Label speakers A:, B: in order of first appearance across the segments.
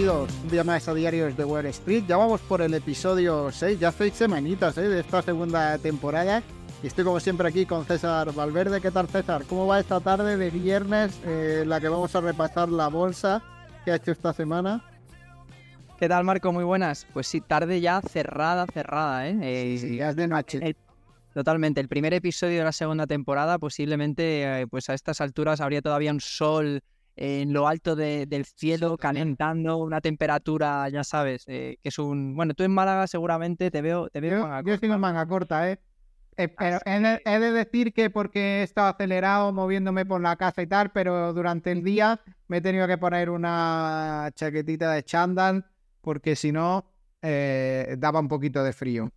A: bienvenidos un día más a Diarios de Wall Street. Ya vamos por el episodio 6, ya seis semanitas ¿eh? de esta segunda temporada. Y estoy como siempre aquí con César Valverde. ¿Qué tal César? ¿Cómo va esta tarde de viernes eh, la que vamos a repasar la bolsa que ha hecho esta semana?
B: ¿Qué tal Marco? Muy buenas. Pues sí, tarde ya cerrada, cerrada, ¿eh? eh
A: sí, ya es de noche.
B: totalmente. El primer episodio de la segunda temporada posiblemente pues a estas alturas habría todavía un sol en lo alto del cielo, calentando una temperatura, ya sabes, eh, que es un... Bueno, tú en Málaga seguramente te veo... Te veo
A: yo, manga corta. manga corta, ¿eh? eh pero he de, decir que porque he estado acelerado moviéndome por la casa y tal, pero durante el día me he tenido que poner una chaquetita de chándal porque si no eh, daba un poquito de frío.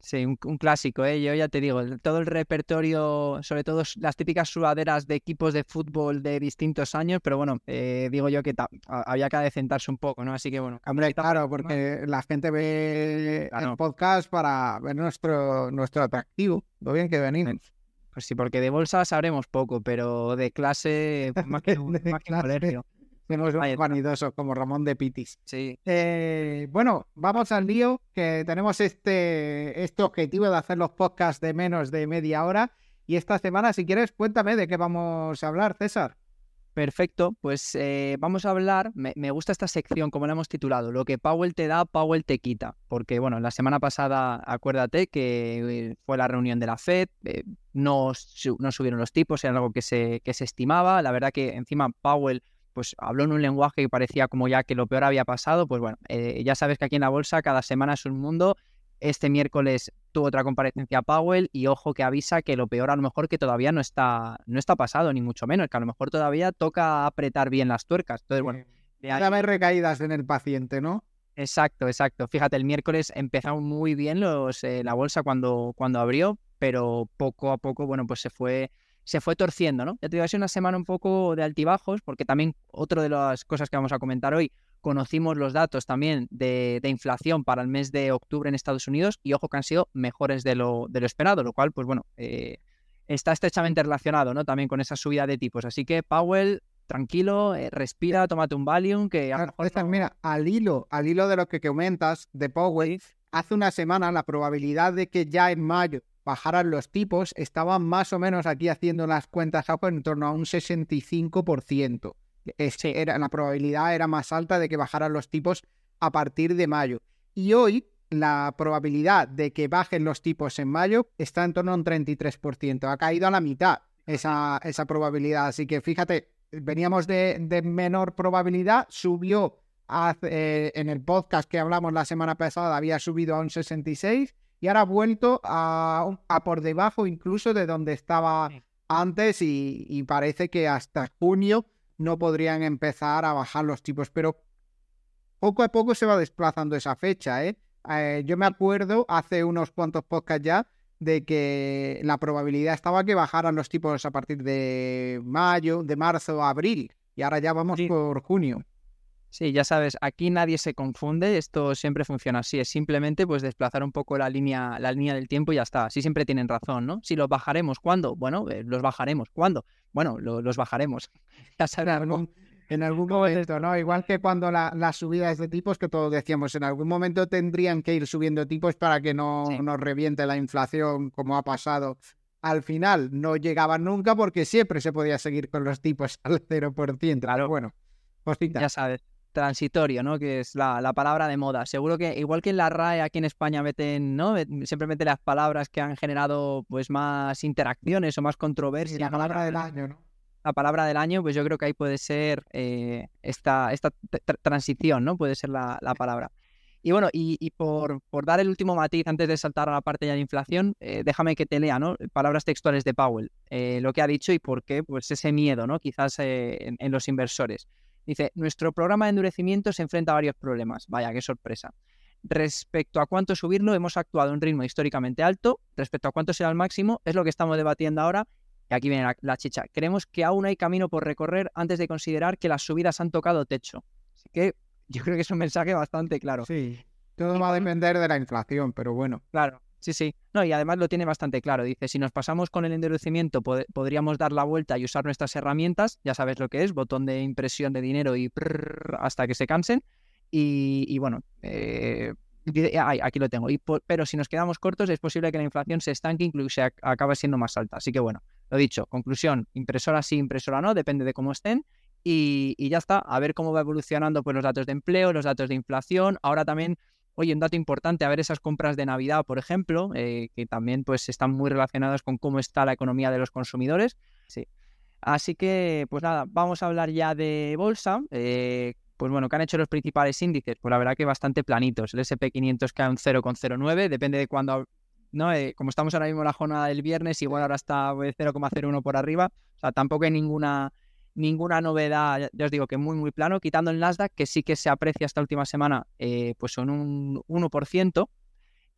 B: Sí, un, clásico, ¿eh? Yo ya te digo, todo el repertorio, sobre todo las típicas sudaderas de equipos de fútbol de distintos años, pero bueno, eh, digo yo que había que adecentarse un poco, ¿no? Así que bueno.
A: Hombre, claro, porque la gente ve el podcast para ver nuestro, nuestro atractivo, lo bien que venimos.
B: Pues sí, porque de bolsa sabremos poco, pero de clase, pues más que, un, colegio.
A: Tenemos un vanidoso como Ramón de Pitis.
B: Sí.
A: Eh, bueno, vamos al lío, que tenemos este, este objetivo de hacer los podcasts de menos de media hora. Y esta semana, si quieres, cuéntame de qué vamos a hablar, César.
B: Perfecto, pues eh, vamos a hablar, me, gusta esta sección, como la hemos titulado, lo que Powell te da, Powell te quita, porque bueno, la semana pasada, acuérdate que eh, fue la reunión de la Fed, no, no, subieron los tipos, era algo que se, que se estimaba, la verdad que encima Powell pues habló en un lenguaje que parecía como ya que lo peor había pasado, pues bueno, eh, ya sabes que aquí en la bolsa cada semana es un mundo. Este miércoles tuvo otra comparecencia Powell y ojo que avisa que lo peor a lo mejor que todavía no está, no está pasado, ni mucho menos, que a lo mejor todavía toca apretar bien las tuercas. Entonces, bueno.
A: De haber recaídas en el paciente, ¿no?
B: Exacto, exacto. Fíjate, el miércoles empezaron muy bien los, eh, la bolsa cuando, cuando abrió, pero poco a poco, bueno, pues se fue se fue torciendo, ¿no? Ya te digo, ha sido una semana un poco de altibajos, porque también otra de las cosas que vamos a comentar hoy, conocimos los datos también de, inflación para el mes de octubre en Estados Unidos y ojo que han sido mejores de lo, de lo esperado, lo cual, pues bueno, eh, está estrechamente relacionado, ¿no? También con esa subida de tipos. Así que Powell, tranquilo, eh, respira, tómate un Valium, que
A: a Mira, al hilo, al hilo de lo que comentas de Powell, hace una semana la probabilidad de que ya en mayo bajaran los tipos, estaban más o menos aquí haciendo las cuentas en torno a un 65%. era, la probabilidad era más alta de que bajaran los tipos a partir de mayo. Y hoy la probabilidad de que bajen los tipos en mayo está en torno a un 33%. Ha caído a la mitad esa, esa probabilidad. Así que fíjate, veníamos de, menor probabilidad, subió eh, en el podcast que hablamos la semana pasada, había subido a un 66 y ahora ha vuelto a, por debajo incluso de donde estaba antes y, parece que hasta junio no podrían empezar a bajar los tipos, pero poco a poco se va desplazando esa fecha. ¿eh? eh yo me acuerdo hace unos cuantos podcasts ya de que la probabilidad estaba que bajaran los tipos a partir de mayo, de marzo a abril, y ahora ya vamos por junio.
B: Sí, ya sabes, aquí nadie se confunde, esto siempre funciona así, es simplemente pues desplazar un poco la línea, la línea del tiempo y ya está. Así siempre tienen razón, ¿no? Si los bajaremos, ¿cuándo? Bueno, eh, los bajaremos, ¿cuándo? Bueno, los bajaremos.
A: ya sabes, en algún, momento, ¿no? Igual que cuando la, las subidas de tipos, que todos decíamos, en algún momento tendrían que ir subiendo tipos para que no nos reviente la inflación como ha pasado. Al final no llegaban nunca porque siempre se podía seguir con los tipos al 0%. Claro. bueno,
B: Ya sabes transitorio, ¿no? Que es la, palabra de moda. Seguro que, igual que en la RAE aquí en España meten, ¿no? Siempre meten las palabras que han generado pues más interacciones o más controversias.
A: la palabra del año, ¿no?
B: La palabra del año, pues yo creo que ahí puede ser eh, esta, esta transición, ¿no? Puede ser la, palabra. Y bueno, y, por, por, dar el último matiz antes de saltar a la parte ya de inflación, eh, déjame que te lea, ¿no? Palabras textuales de Powell, eh, lo que ha dicho y por qué, pues ese miedo, ¿no? Quizás en los inversores. Dice, nuestro programa de endurecimiento se enfrenta a varios problemas. Vaya, qué sorpresa. Respecto a cuánto subirlo, hemos actuado a un ritmo históricamente alto. Respecto a cuánto será el máximo, es lo que estamos debatiendo ahora. Y aquí viene la, chicha. Creemos que aún hay camino por recorrer antes de considerar que las subidas han tocado techo. Así que yo creo que es un mensaje bastante claro.
A: Sí, todo va a depender de la inflación, pero bueno.
B: Claro, Sí, sí. No, y además lo tiene bastante claro. Dice, si nos pasamos con el endurecimiento, podríamos dar la vuelta y usar nuestras herramientas. Ya sabes lo que es, botón de impresión de dinero y hasta que se cansen. Y, bueno, eh, aquí lo tengo. Y pero si nos quedamos cortos, es posible que la inflación se estanque, incluso se acabe siendo más alta. Así que bueno, lo dicho, conclusión, impresora sí, impresora no, depende de cómo estén. Y, ya está, a ver cómo va evolucionando pues, los datos de empleo, los datos de inflación. Ahora también, oye, un dato importante, a ver esas compras de Navidad, por ejemplo, eh, que también pues, están muy relacionadas con cómo está la economía de los consumidores. Sí. Así que, pues nada, vamos a hablar ya de bolsa. Eh, pues bueno, ¿qué han hecho los principales índices? Pues la verdad que bastante planitos. El SP500 cae un 0,09, depende de cuándo, ¿no? Eh, como estamos ahora mismo en la jornada del viernes, igual ahora está 0,01 por arriba. O sea, tampoco hay ninguna, ninguna novedad, ya os digo que muy, muy plano, quitando el Nasdaq, que sí que se aprecia esta última semana, eh, pues son un 1%,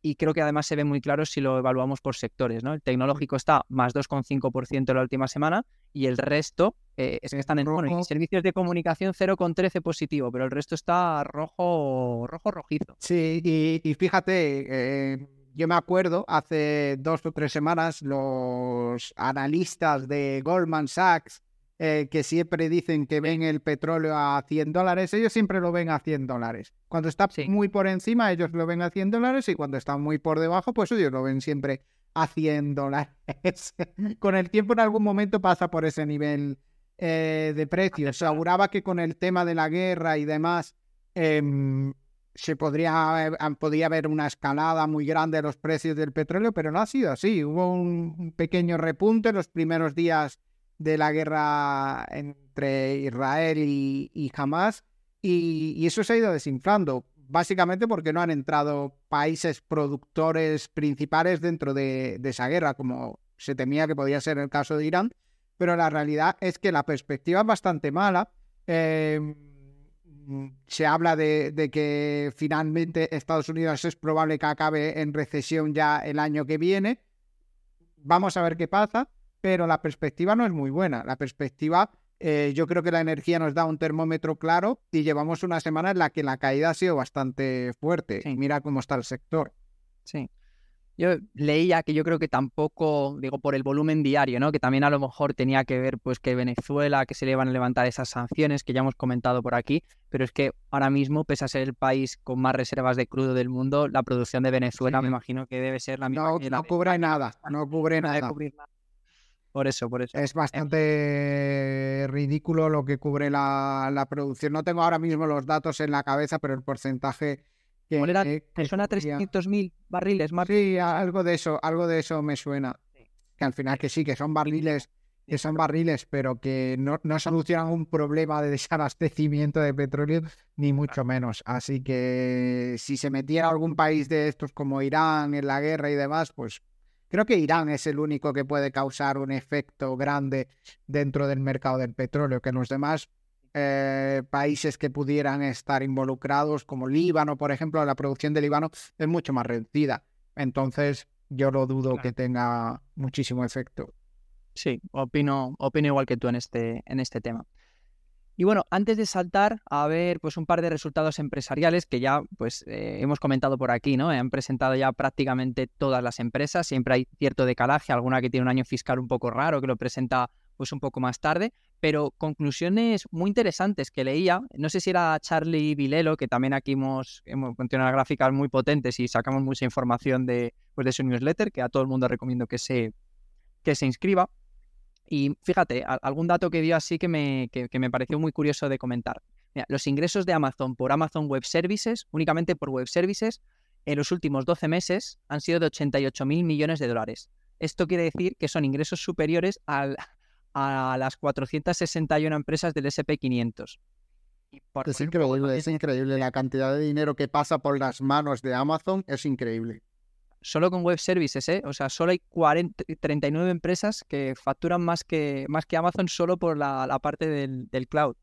B: y creo que además se ve muy claro si lo evaluamos por sectores. ¿no? El tecnológico está más 2,5% la última semana y el resto eh, es que están en bueno, servicios de comunicación 0,13 positivo, pero el resto está rojo, rojo rojizo.
A: Sí, y, fíjate, eh, yo me acuerdo hace dos o tres semanas los analistas de Goldman Sachs eh, que siempre dicen que ven el petróleo a 100 dólares, ellos siempre lo ven a 100 dólares. Cuando está muy por encima, ellos lo ven a 100 dólares y cuando está muy por debajo, pues ellos lo ven siempre a 100 dólares. con el tiempo en algún momento pasa por ese nivel eh, de precio. Se auguraba que con el tema de la guerra y demás em, se podría, eh, podría haber una escalada muy grande de los precios del petróleo, pero no ha sido así. Hubo un pequeño repunte los primeros días de la guerra entre Israel y, Hamas y, eso se ha ido desinflando, básicamente porque no han entrado países productores principales dentro de, esa guerra, como se temía que podía ser el caso de Irán, pero la realidad es que la perspectiva es bastante mala. Em, se habla de, que finalmente Estados Unidos es probable que acabe en recesión ya el año que viene. Vamos a ver qué pasa pero la perspectiva no es muy buena. La perspectiva, eh, yo creo que la energía nos da un termómetro claro y llevamos una semana en la que la caída ha sido bastante fuerte. Mira cómo está el sector.
B: Sí. Yo leía que yo creo que tampoco, digo, por el volumen diario, ¿no? Que también a lo mejor tenía que ver, pues, que Venezuela, que se le iban a levantar esas sanciones que ya hemos comentado por aquí, pero es que ahora mismo, pese a ser el país con más reservas de crudo del mundo, la producción de Venezuela me imagino que debe ser la misma.
A: No,
B: que
A: no cubre nada, no cubre nada.
B: Por eso, por eso.
A: Es bastante ridículo lo que cubre la, producción. No tengo ahora mismo los datos en la cabeza, pero el porcentaje
B: que. ¿Cuál era? ¿Te suena 300.000 barriles más?
A: Sí, algo de eso, algo de eso me suena. Que al final que sí, que son barriles, que son barriles, pero que no, no solucionan un problema de desabastecimiento de petróleo, ni mucho menos. Así que si se metiera algún país de estos como Irán en la guerra y demás, pues Creo que Irán es el único que puede causar un efecto grande dentro del mercado del petróleo, que los demás eh, países que pudieran estar involucrados, como Líbano, por ejemplo, la producción de Líbano es mucho más reducida. Entonces, yo lo dudo que tenga muchísimo efecto.
B: Sí, opino, opino igual que tú en este, en este tema. Y bueno, antes de saltar a ver pues un par de resultados empresariales que ya pues eh, hemos comentado por aquí, ¿no? Han presentado ya prácticamente todas las empresas, siempre hay cierto decalaje, alguna que tiene un año fiscal un poco raro que lo presenta pues un poco más tarde, pero conclusiones muy interesantes que leía, no sé si era Charlie Vilelo, que también aquí hemos, hemos las gráficas muy potentes y sacamos mucha información de, pues, de su newsletter, que a todo el mundo recomiendo que se, que se inscriba. Y fíjate, algún dato que dio así que me, me pareció muy curioso de comentar. los ingresos de Amazon por Amazon Web Services, únicamente por Web Services, en los últimos 12 meses han sido de 88 mil millones de dólares. Esto quiere decir que son ingresos superiores a las 461 empresas del SP500.
A: es increíble, es increíble. La cantidad de dinero que pasa por las manos de Amazon es increíble
B: solo con web services, ¿eh? O sea, solo hay 39 empresas que facturan más que, más que Amazon solo por la, parte del, cloud.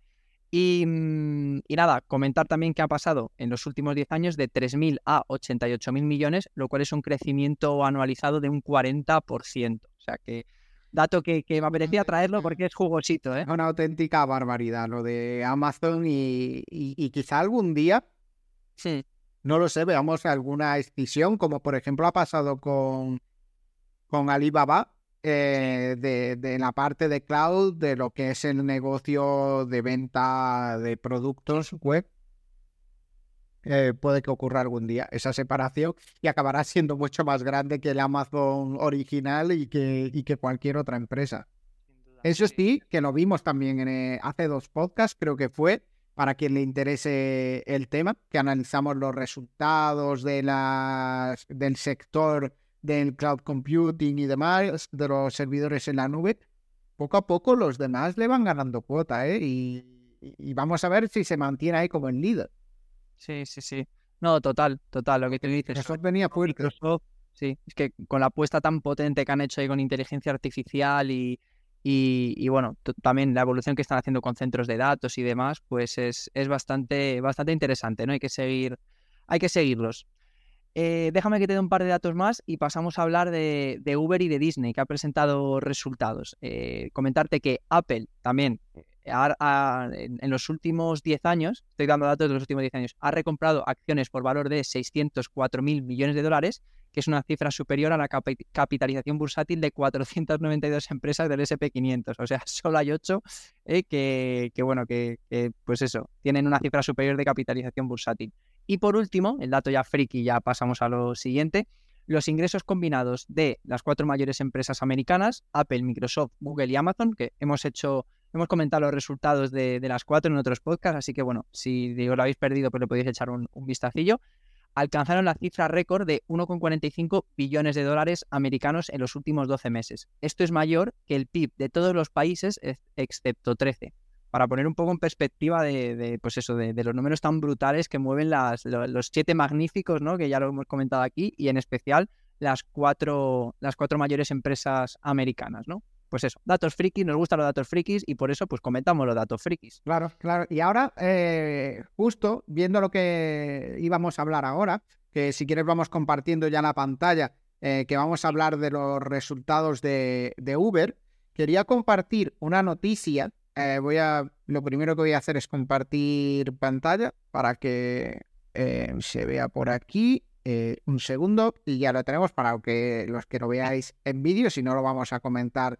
B: Mm, y, nada, comentar también que ha pasado en los últimos 10 años de 3.000 a 88.000 millones, lo cual es un crecimiento anualizado de un 40%. O sea que dato que, que me apetecía traerlo porque es jugosito. ¿eh?
A: Una auténtica barbaridad lo de Amazon y, y quizá algún día
B: sí
A: no lo sé, veamos alguna escisión, como por ejemplo ha pasado con, con Alibaba, eh, de, la parte de cloud, de lo que es el negocio de venta de productos web. eh, puede que ocurra algún día esa separación y acabará siendo mucho más grande que el Amazon original y que, y que cualquier otra empresa. Eso sí, que lo vimos también en, eh, hace dos podcasts, creo que fue, para quien le interese el tema, que analizamos los resultados de las, del sector del cloud computing y demás, de los servidores en la nube. Poco a poco los demás le van ganando cuota, ¿eh? Y, y vamos a ver si se mantiene ahí como el líder.
B: Sí, sí, sí. No, total, total, lo que te dices.
A: Eso venía fuerte.
B: Microsoft, sí, es que con la apuesta tan potente que han hecho ahí con inteligencia artificial y, y, bueno, también la evolución que están haciendo con centros de datos y demás, pues es, es bastante, bastante interesante, ¿no? Hay que seguir, hay que seguirlos. Eh, déjame que te dé un par de datos más y pasamos a hablar de, de Uber y de Disney, que ha presentado resultados. Eh, comentarte que Apple también en los últimos 10 años, estoy dando datos de los últimos 10 años, ha recomprado acciones por valor de 604 mil millones de dólares, que es una cifra superior a la capitalización bursátil de 492 empresas del SP500. O sea, solo hay 8 eh, que, bueno, que, pues eso, tienen una cifra superior de capitalización bursátil. Y por último, el dato ya friki, ya pasamos a lo siguiente, los ingresos combinados de las cuatro mayores empresas americanas, Apple, Microsoft, Google y Amazon, que hemos hecho Hemos comentado los resultados de, las cuatro en otros podcasts, así que bueno, si digo lo habéis perdido, pues le podéis echar un, vistacillo. Alcanzaron la cifra récord de 1,45 billones de dólares americanos en los últimos 12 meses. Esto es mayor que el PIB de todos los países, excepto 13 para poner un poco en perspectiva de, pues eso, de, los números tan brutales que mueven las, los siete magníficos, ¿no? Que ya lo hemos comentado aquí, y en especial las cuatro, las cuatro mayores empresas americanas, ¿no? Pues eso, datos frikis, nos gustan los datos frikis y por eso pues comentamos los datos frikis.
A: Claro, claro. Y ahora, eh, justo viendo lo que íbamos a hablar ahora, que si quieres vamos compartiendo ya la pantalla, eh, que vamos a hablar de los resultados de, Uber, quería compartir una noticia. Eh, voy a, lo primero que voy a hacer es compartir pantalla para que se vea por aquí. un segundo y ya lo tenemos para que los que lo veáis en vídeo, si no lo vamos a comentar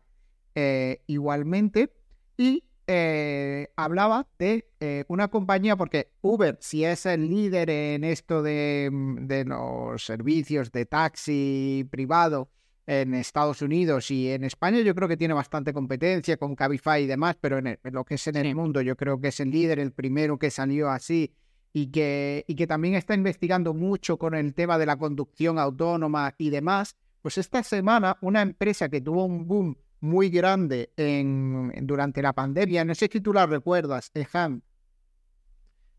A: eh, igualmente. Y eh, hablaba de eh, una compañía, porque Uber, si es el líder en esto de, mm, los servicios de taxi privado en Estados Unidos y en España, yo creo que tiene bastante competencia con Cabify y demás, pero en, lo que es en el mundo, yo creo que es el líder, el primero que salió así y que, y que también está investigando mucho con el tema de la conducción autónoma y demás. Pues esta semana, una empresa que tuvo un boom muy grande en, durante la pandemia. No sé si tú la recuerdas, Ejan.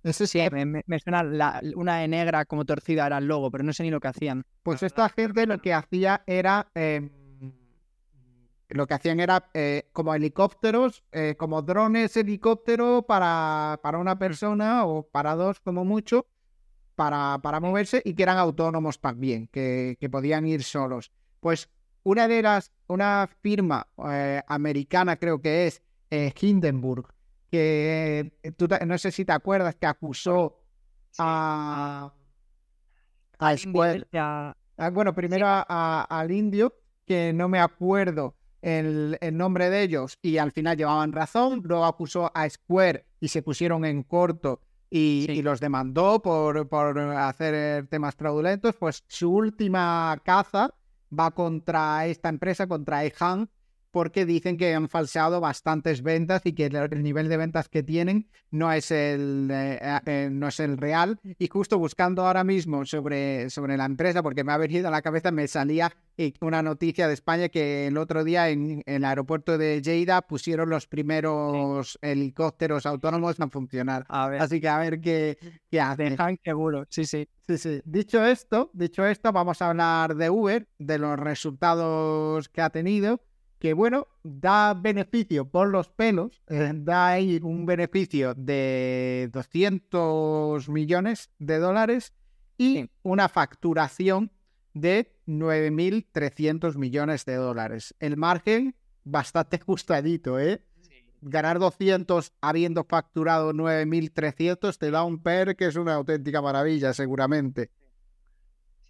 B: Ese sí, me, me suena una de negra como torcida era el logo, pero no sé ni lo que hacían.
A: Pues esta gente lo que hacía era. Em, lo que hacían era eh, como helicópteros, eh, como drones helicóptero para, para una persona o para dos como mucho, para, para moverse y que eran autónomos también, que, que podían ir solos. Pues una de las, una firma eh, americana creo que es eh, Hindenburg, que eh, tú no sé si te acuerdas que acusó a, a Square. Bueno, primero al indio, que no me acuerdo el, nombre de ellos, y al final llevaban razón. Luego acusó a Square y se pusieron en corto y, y, los demandó por, por hacer temas fraudulentos. Pues su última caza va contra esta empresa, contra EHAN, porque dicen que han falseado bastantes ventas y que el nivel de ventas que tienen no es el, eh, eh, no es el real. Y justo buscando ahora mismo sobre, sobre la empresa, porque me ha venido a la cabeza, me salía eh, una noticia de España que el otro día en, el aeropuerto de Lleida pusieron los primeros helicópteros autónomos a funcionar. Así que a ver qué, qué hacen.
B: Dejan seguro, sí, sí.
A: Sí, sí. Dicho esto, dicho esto, vamos a hablar de Uber, de los resultados que ha tenido que bueno, da beneficio por los pelos, eh, da ahí un beneficio de 200 millones de dólares y una facturación de 9.300 millones de dólares. El margen bastante ajustadito, ¿eh? Ganar 200 habiendo facturado 9.300 te da un PER que es una auténtica maravilla, seguramente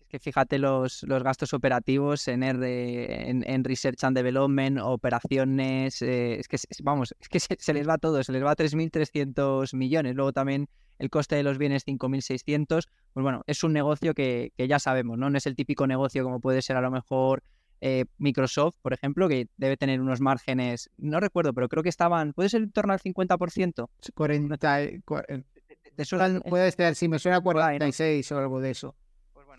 B: que fíjate los, los gastos operativos en, en, Research and Development, operaciones, eh, es que, vamos, es que se, les va todo, se les va 3.300 millones. Luego también el coste de los bienes 5.600, pues bueno, es un negocio que, que, ya sabemos, ¿no? No es el típico negocio como puede ser a lo mejor eh, Microsoft, por ejemplo, que debe tener unos márgenes, no recuerdo, pero creo que estaban, ¿puede ser en torno al 50%?
A: 40, de, eso puede ser, si me suena 46 o algo de eso.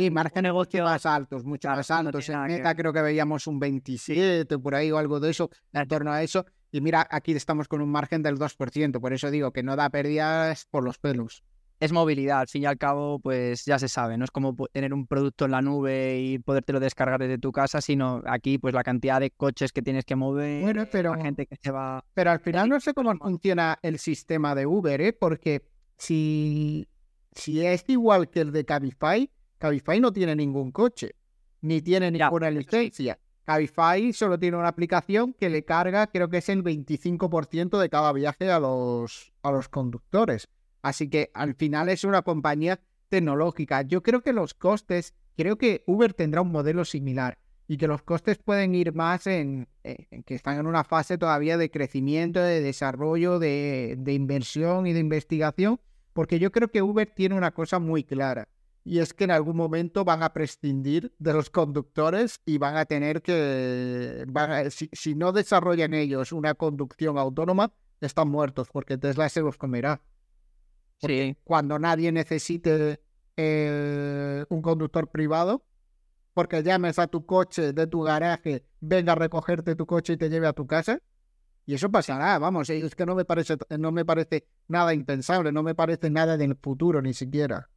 A: Sí, margen negocio más altos, mucho más altos. en Meta creo que veíamos un 27 por ahí o algo de eso, en torno a eso. Y mira, aquí estamos con un margen del 2%, por eso digo que no da pérdidas por los pelos
B: es movilidad, al fin y al cabo, pues ya se sabe, no es como tener un producto en la nube y podértelo descargar desde tu casa, sino aquí, pues la cantidad de coches que tienes que mover,
A: bueno, pero,
B: la gente que se va.
A: Pero al final no sé cómo funciona el sistema de Uber, ¿eh? Porque si, si es igual que el de Cabify, Cabify no tiene ningún coche, ni tiene ninguna licencia. Cabify solo tiene una aplicación que le carga, creo que es el 25% de cada viaje a los, a los conductores. Así que al final es una compañía tecnológica. Yo creo que los costes, creo que Uber tendrá un modelo similar y que los costes pueden ir más en, que están en una fase todavía de crecimiento, de desarrollo, de, de inversión y de investigación, porque yo creo que Uber tiene una cosa muy clara y es que en algún momento van a prescindir de los conductores y van a tener que, si, si, no desarrollan ellos una conducción autónoma, están muertos porque Tesla se los comerá cuando nadie necesite eh, un conductor privado, porque llames a tu coche de tu garaje, venga a recogerte tu coche y te lleve a tu casa. Y eso pasará, vamos, es que no me parece, no me parece nada impensable, no me parece nada del futuro ni siquiera.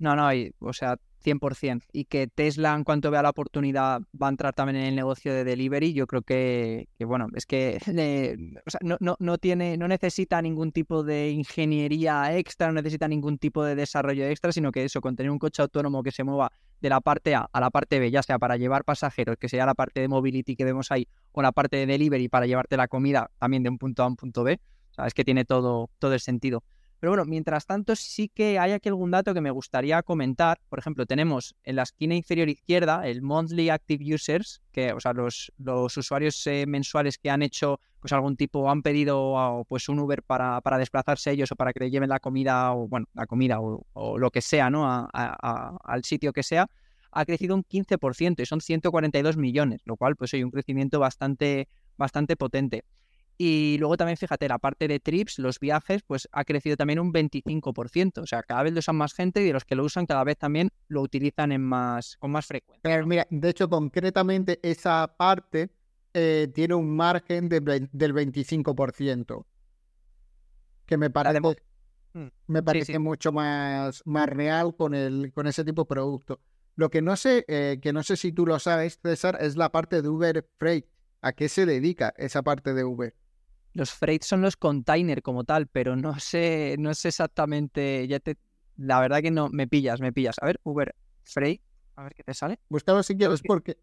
B: No, no, o sea, 100%. Y que Tesla, en cuanto vea la oportunidad, va a entrar también en el negocio de delivery. Yo creo que, bueno, es que no, no, no, tiene, no necesita ningún tipo de ingeniería extra, no necesita ningún tipo de desarrollo extra, sino que eso, con tener un coche autónomo que se mueva de la parte A a la parte B, ya sea para llevar pasajeros, que sea la parte de mobility que vemos ahí, o la parte de delivery para llevarte la comida también de un punto A a un punto B. O sea, es que tiene todo, todo el sentido. Pero bueno, mientras tanto sí que hay aquí algún dato que me gustaría comentar. Por ejemplo, tenemos en la esquina inferior izquierda el Monthly Active Users, que, o sea, los, los usuarios eh, mensuales que han hecho pues algún tipo, han pedido pues un Uber para, para, desplazarse ellos o para que le lleven la comida o, bueno, la comida o, lo que sea, ¿no? al sitio que sea, ha crecido un 15% y son 142 millones, lo cual pues hay un crecimiento bastante, bastante potente. Y luego también, fíjate, la parte de trips, los viajes, pues ha crecido también un 25%. O sea, cada vez lo usan más gente y de los que lo usan cada vez también lo utilizan en más, con más frecuencia.
A: Pero mira, de hecho, concretamente esa parte eh, tiene un margen del 25%. Que me parece, mm, me parece mucho más, más real con, el, con ese tipo de producto. Lo que no sé, eh, que no sé si tú lo sabes, César, es la parte de Uber Freight. ¿A qué se dedica esa parte de Uber?
B: Los freight son los containers como tal, pero no sé, no sé exactamente, ya te, la verdad que no, me pillas, me pillas. A ver, Uber Freight, a ver qué te sale.
A: Búscalo si quieres, porque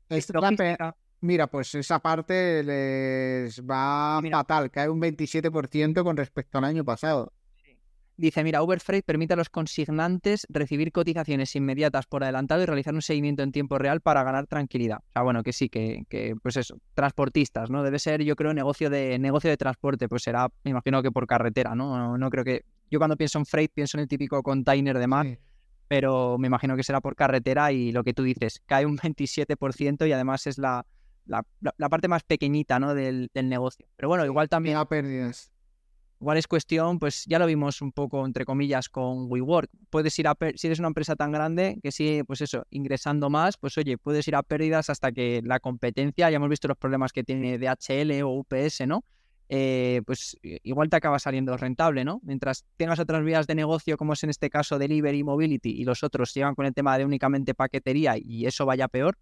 A: mira, pues esa parte les va fatal, cae un 27% con respecto al año pasado.
B: Dice, mira, Uber Freight permite a los consignantes recibir cotizaciones inmediatas por adelantado y realizar un seguimiento en tiempo real para ganar tranquilidad. O sea, bueno, que sí, que, que pues eso, transportistas, ¿no? Debe ser, yo creo, negocio de negocio de transporte, pues será, me imagino que por carretera, ¿no? No, creo que... Yo cuando pienso en freight pienso en el típico container de mar, pero me imagino que será por carretera y lo que tú dices, cae un 27% y además es la, la, parte más pequeñita, ¿no? Del, del negocio. Pero bueno, igual también...
A: pérdidas.
B: Igual es cuestión, pues ya lo vimos un poco, entre comillas, con WeWork. Puedes ir a, si eres una empresa tan grande que sigue, pues eso, ingresando más, pues oye, puedes ir a pérdidas hasta que la competencia, ya hemos visto los problemas que tiene DHL o UPS, ¿no? Eh, pues igual te acaba saliendo rentable, ¿no? Mientras tengas otras vías de negocio, como es en este caso Delivery Mobility, y los otros sigan con el tema de únicamente paquetería y eso vaya peor,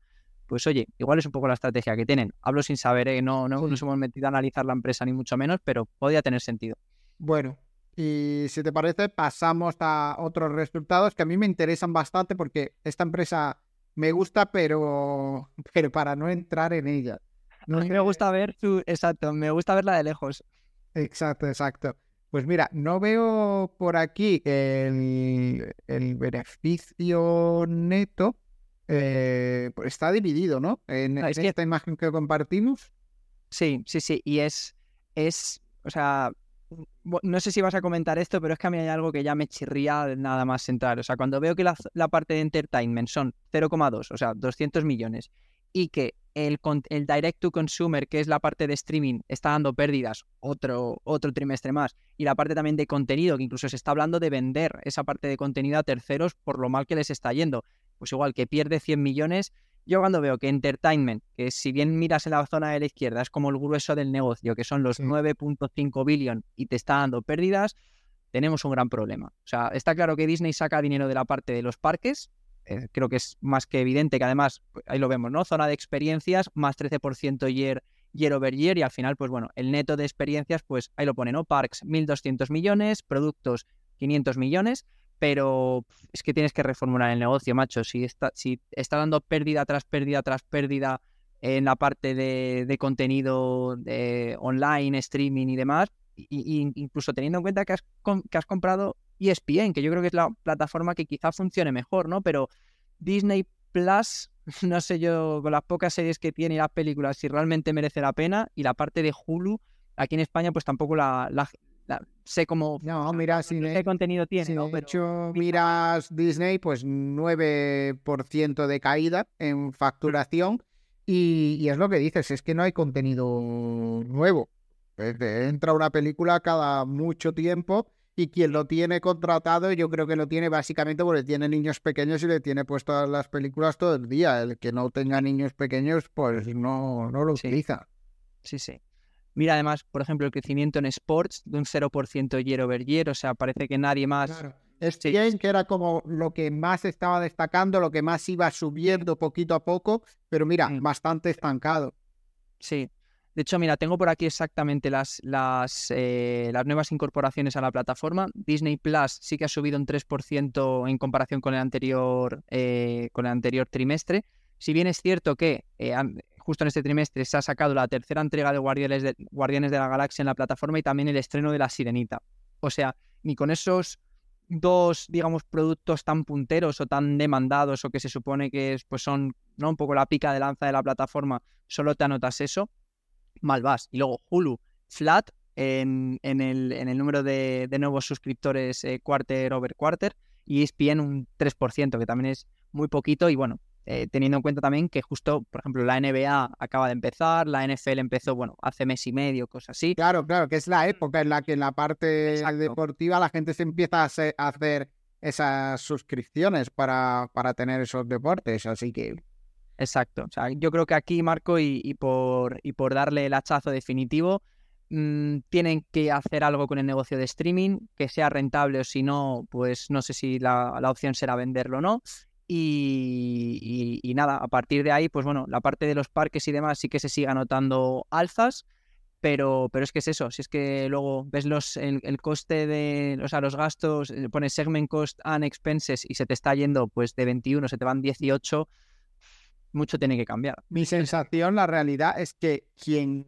B: pues oye, igual es un poco la estrategia que tienen. Hablo sin saber, ¿eh? no, no nos hemos metido a analizar la empresa ni mucho menos, pero podría tener sentido.
A: Bueno, y si te parece, pasamos a otros resultados que a mí me interesan bastante porque esta empresa me gusta, pero, pero para no entrar en ella.
B: No, a mí me gusta ver su, exacto, me gusta verla de lejos.
A: Exacto, exacto. Pues mira, no veo por aquí el, el beneficio neto, eh, pues está dividido, ¿no? En, esta imagen que compartimos.
B: Sí, sí, sí. Y es, es, o sea, no sé si vas a comentar esto, pero es que a mí hay algo que ya me chirría nada más entrar. O sea, cuando veo que la, la parte de entertainment son 0,2, o sea, 200 millones, y que el, el, direct to consumer, que es la parte de streaming, está dando pérdidas otro, otro trimestre más, y la parte también de contenido, que incluso se está hablando de vender esa parte de contenido a terceros por lo mal que les está yendo. Pues igual que pierde 100 millones, yo cuando veo que entertainment, que si bien miras en la zona de la izquierda, es como el grueso del negocio, que son los 9.5 billion y te está dando pérdidas, tenemos un gran problema. O sea, está claro que Disney saca dinero de la parte de los parques, eh, creo que es más que evidente que además, pues, ahí lo vemos, ¿no? Zona de experiencias, más 13% year, year over year y al final, pues bueno, el neto de experiencias, pues ahí lo pone, ¿no? Parks 1.200 millones, productos 500 millones, pero es que tienes que reformular el negocio, macho. Si está, si está dando pérdida tras pérdida tras pérdida en la parte de, contenido de online, streaming y demás, y, incluso teniendo en cuenta que has, que has comprado ESPN, que yo creo que es la plataforma que quizá funcione mejor, ¿no? Pero Disney Plus, no sé yo, con las pocas series que tiene y las películas, si realmente merece la pena. Y la parte de Hulu, aquí en España, pues tampoco la, sé cómo.
A: No, mira, si
B: qué contenido tiene.
A: Si de hecho miras Disney, pues 9% de caída en facturación. Y, y, es lo que dices, es que no hay contenido nuevo. Entra una película cada mucho tiempo y quien lo tiene contratado yo creo que lo tiene básicamente porque tiene niños pequeños y le tiene puestas las películas todo el día. El que no tenga niños pequeños pues no, no lo utiliza.
B: Sí, sí. Mira además, por ejemplo, el crecimiento en sports de un 0% year over year, o sea, parece que nadie más...
A: Claro. Es bien que era como lo que más estaba destacando, lo que más iba subiendo poquito a poco, pero mira, bastante estancado.
B: Sí, de hecho, mira, tengo por aquí exactamente las, las, eh, las nuevas incorporaciones a la plataforma. Disney Plus sí que ha subido un 3% en comparación con el anterior, eh, con el anterior trimestre. Si bien es cierto que eh, justo en este trimestre se ha sacado la tercera entrega de Guardianes, de la Galaxia en la plataforma y también el estreno de La Sirenita. O sea, ni con esos dos, digamos, productos tan punteros o tan demandados o que se supone que pues son ¿no? un poco la pica de lanza de la plataforma, solo te anotas eso mal vas. Y luego Hulu, flat en, el, número de, de nuevos suscriptores eh, quarter over quarter y ESPN un 3%, que también es muy poquito y bueno, eh, teniendo en cuenta también que justo, por ejemplo, la NBA acaba de empezar, la NFL empezó, bueno, hace mes y medio, cosas así.
A: Claro, claro, que es la época en la que en la parte deportiva la gente se empieza a, hacer esas suscripciones para, para tener esos deportes, así que
B: Exacto. O sea, yo creo que aquí, Marco, y, por, y por darle el hachazo definitivo, mm, tienen que hacer algo con el negocio de streaming, que sea rentable o si no, pues no sé si la, opción será venderlo o no. Y, nada, a partir de ahí, pues bueno, la parte de los parques y demás sí que se sigue anotando alzas, pero, pero es que es eso, si es que luego ves los, el, el, coste de, o sea, los gastos, eh, pones segment cost and expenses y se te está yendo pues de 21, se te van 18, mucho tiene que cambiar.
A: Mi sensación, la realidad es que quien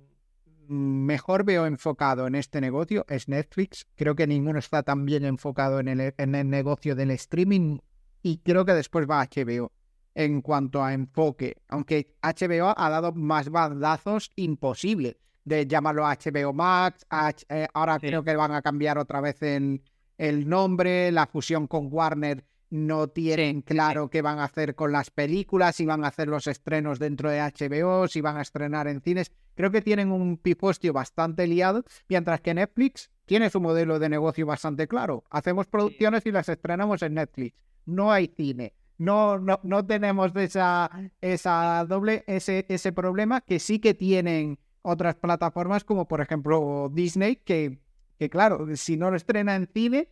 A: mejor veo enfocado en este negocio es Netflix. Creo que ninguno está tan bien enfocado en el, en el negocio del streaming y creo que después va HBO en cuanto a enfoque. Aunque HBO ha dado más bandazos imposibles de llamarlo HBO Max. Eh, ahora creo que van a cambiar otra vez el, el nombre, la fusión con Warner no tienen claro qué van a hacer con las películas, si van a hacer los estrenos dentro de HBO, si van a estrenar en cines. Creo que tienen un pipostio bastante liado, mientras que Netflix tiene su modelo de negocio bastante claro. Hacemos producciones y las estrenamos en Netflix. No hay cine. No, no, no tenemos esa, esa doble, ese, ese problema que sí que tienen otras plataformas como por ejemplo Disney, que, que claro, si no lo estrena en cine,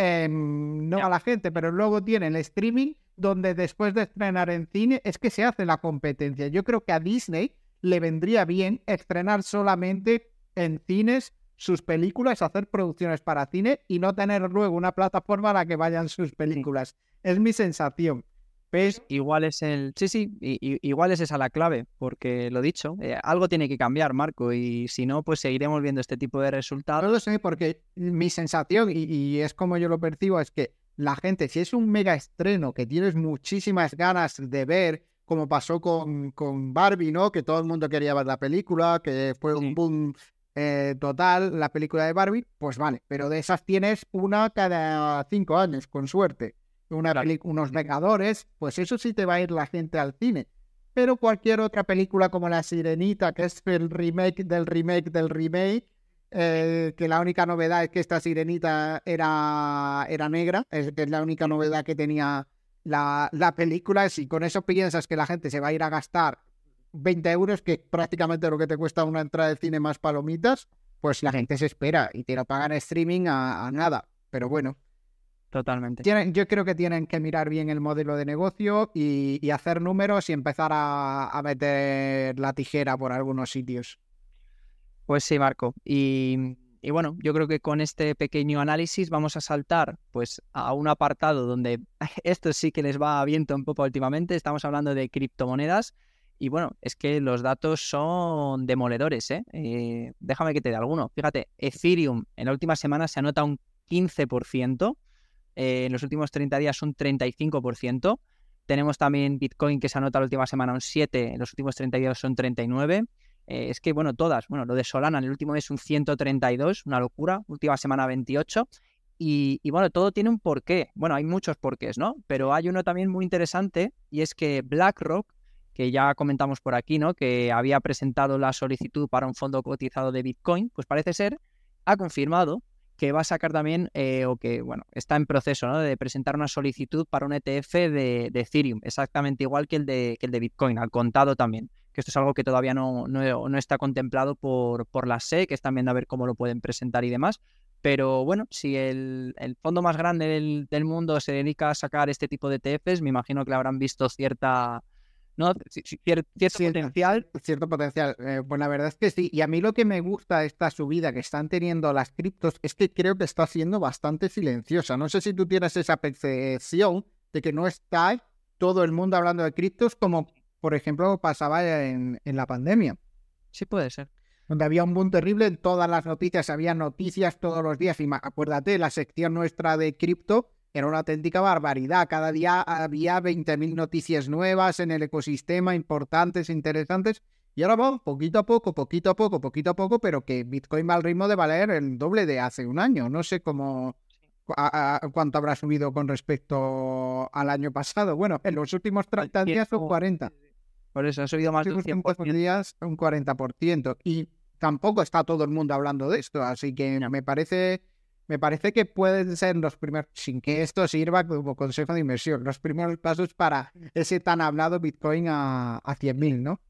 A: Em, no a la gente, pero luego tiene el streaming donde después de estrenar en cine es que se hace la competencia. Yo creo que a Disney le vendría bien estrenar solamente en cines sus películas, hacer producciones para cine y no tener luego una plataforma a la que vayan sus películas. Es mi sensación.
B: Pues igual es el. Sí, sí, igual es esa la clave, porque lo dicho, eh, algo tiene que cambiar, Marco, y si no, pues seguiremos viendo este tipo de resultados.
A: No lo sé, porque mi sensación, y, es como yo lo percibo, es que la gente, si es un mega estreno que tienes muchísimas ganas de ver, como pasó con, con Barbie, ¿no? Que todo el mundo quería ver la película, que fue un boom eh, total la película de Barbie, pues vale, pero de esas tienes una cada cinco años, con suerte. Una unos Vengadores, pues eso sí te va a ir la gente al cine. Pero cualquier otra película como La Sirenita, que es el remake del remake del remake, eh, que la única novedad es que esta sirenita era, era negra, es, es la única novedad que tenía la, la película. Si con eso piensas que la gente se va a ir a gastar 20 euros, que prácticamente lo que te cuesta una entrada de cine más palomitas, pues la gente se espera y te lo pagan streaming a, nada. Pero bueno.
B: Totalmente.
A: Tienen, yo creo que tienen que mirar bien el modelo de negocio y, hacer números y empezar a, meter la tijera por algunos sitios.
B: Pues sí, Marco. Y, bueno, yo creo que con este pequeño análisis vamos a saltar pues a un apartado donde esto sí que les va a viento un poco últimamente. Estamos hablando de criptomonedas. Y bueno, es que los datos son demoledores, ¿eh? ¿eh? déjame que te dé alguno. Fíjate, Ethereum en la última semana se anota un 15%, eh, en los últimos 30 días un 35%. Tenemos también Bitcoin que se anota la última semana un 7, en los últimos 30 días son 39. Eh, es que, bueno, todas, bueno, lo de Solana en el último mes un 132, una locura, última semana 28. Y, y, bueno, todo tiene un porqué. Bueno, hay muchos porqués, ¿no? Pero hay uno también muy interesante y es que BlackRock que ya comentamos por aquí, ¿no? Que había presentado la solicitud para un fondo cotizado de Bitcoin, pues parece ser, ha confirmado que va a sacar también, eh, o que, bueno, está en proceso, ¿no? De presentar una solicitud para un ETF de, Ethereum, exactamente igual que el, de, que el de Bitcoin, al contado también. Que esto es algo que todavía no, no, está contemplado por, por la SEC, están viendo a ver cómo lo pueden presentar y demás. Pero bueno, si el, fondo más grande del, del, mundo se dedica a sacar este tipo de ETFs, me imagino que le habrán visto cierta, ¿no? Cierto, potencial.
A: Cierto potencial. Eh, pues la verdad es que sí. Y a mí lo que me gusta de esta subida que están teniendo las criptos es que creo que está siendo bastante silenciosa. No sé si tú tienes esa percepción de que no está todo el mundo hablando de criptos como, por ejemplo, pasaba en, en la pandemia.
B: Sí, puede ser
A: donde había un boom terrible en todas las noticias, había noticias todos los días. Y acuérdate, la sección nuestra de cripto era una auténtica barbaridad. Cada día había 20.000 noticias nuevas en el ecosistema, importantes, interesantes. Y ahora vamos poquito a poco, poquito a poco, poquito a poco, pero que Bitcoin va al ritmo de valer el doble de hace un año. No sé cómo cuánto habrá subido con respecto al año pasado. Bueno, en los últimos 30 días son 40.
B: Por eso ha subido más de un 100%.
A: días un 40%. Y tampoco está todo el mundo hablando de esto, así que me parece me parece que pueden ser los primeros, sin que esto sirva como consejo de inversión, los primeros pasos para ese tan hablado Bitcoin a, a 100.000, ¿no?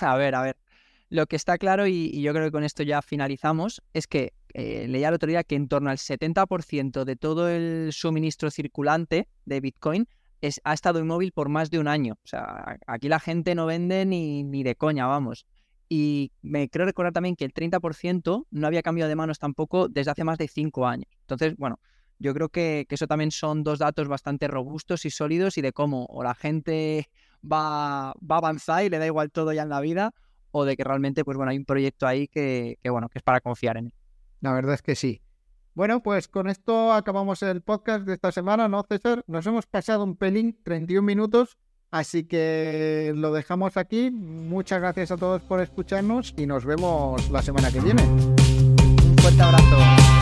B: A ver, a ver. Lo que está claro, y, yo creo que con esto ya finalizamos, es que eh, leía la otro día que en torno al 70% de todo el suministro circulante de Bitcoin es, ha estado inmóvil por más de un año. O sea, aquí la gente no vende ni, ni de coña, vamos. Y me creo recordar también que el 30% no había cambiado de manos tampoco desde hace más de 5 años. Entonces, bueno, yo creo que, eso también son dos datos bastante robustos y sólidos y de cómo o la gente va, va a avanzar y le da igual todo ya en la vida, o de que realmente, pues bueno, hay un proyecto ahí que, que bueno, que es para confiar en él.
A: La verdad es que sí. Bueno, pues con esto acabamos el podcast de esta semana, ¿no, César? Nos hemos pasado un pelín, 31 minutos, Así que lo dejamos aquí. Muchas gracias a todos por escucharnos y nos vemos la semana que viene.
B: Un fuerte abrazo.